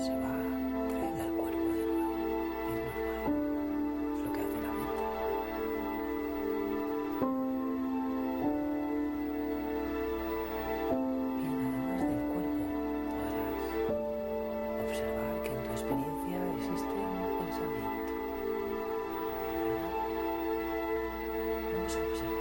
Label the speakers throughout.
Speaker 1: se va a traer al cuerpo de nuevo. Es normal. Es lo que hace la mente. Bien, además del cuerpo, podrás observar que en tu experiencia
Speaker 2: existe un pensamiento. Vamos a observar.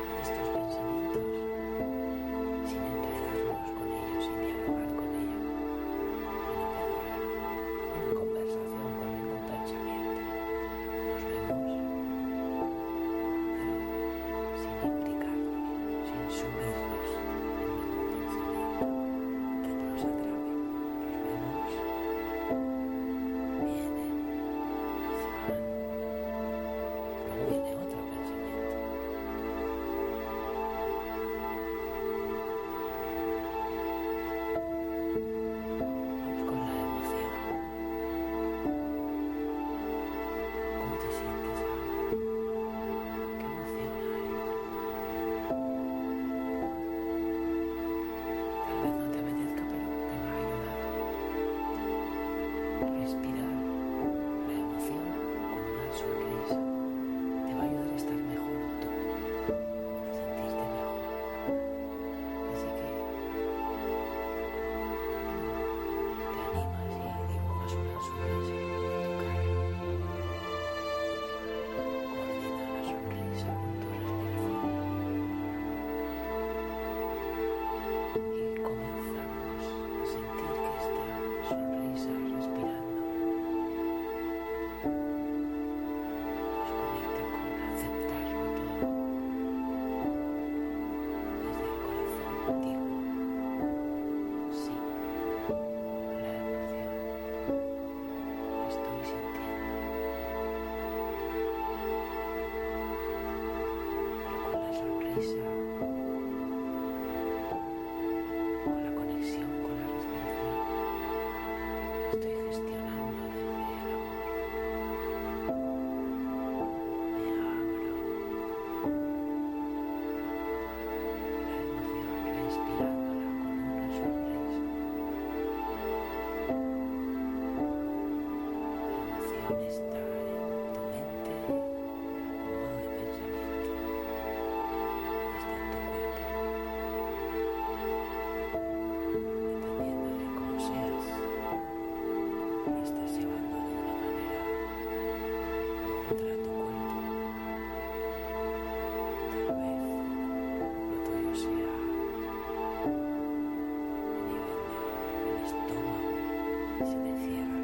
Speaker 2: silenciaron.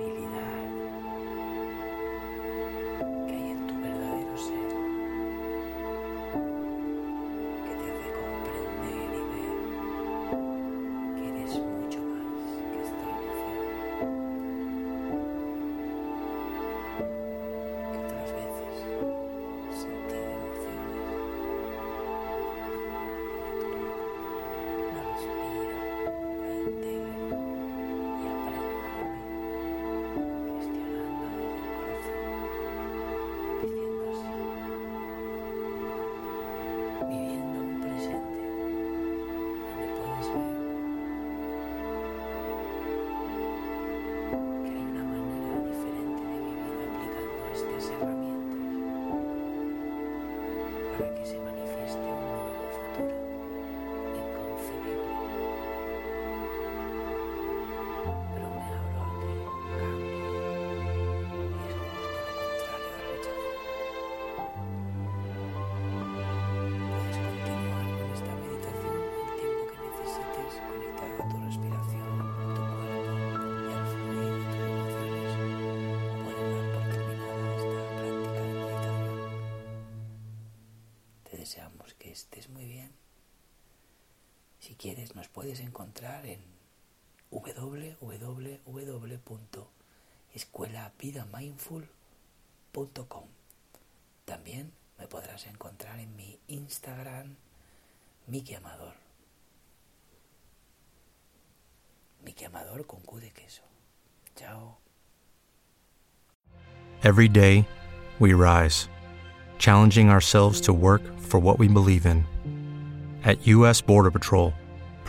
Speaker 2: disponibilidad. December. Puedes encontrar en www.escuelavidamindful.com. También me podrás encontrar en mi Instagram, Miki Amador. Miki Amador con Q de queso. Chao.
Speaker 3: Every day, we rise, challenging ourselves to work for what we believe in. At U.S. Border Patrol,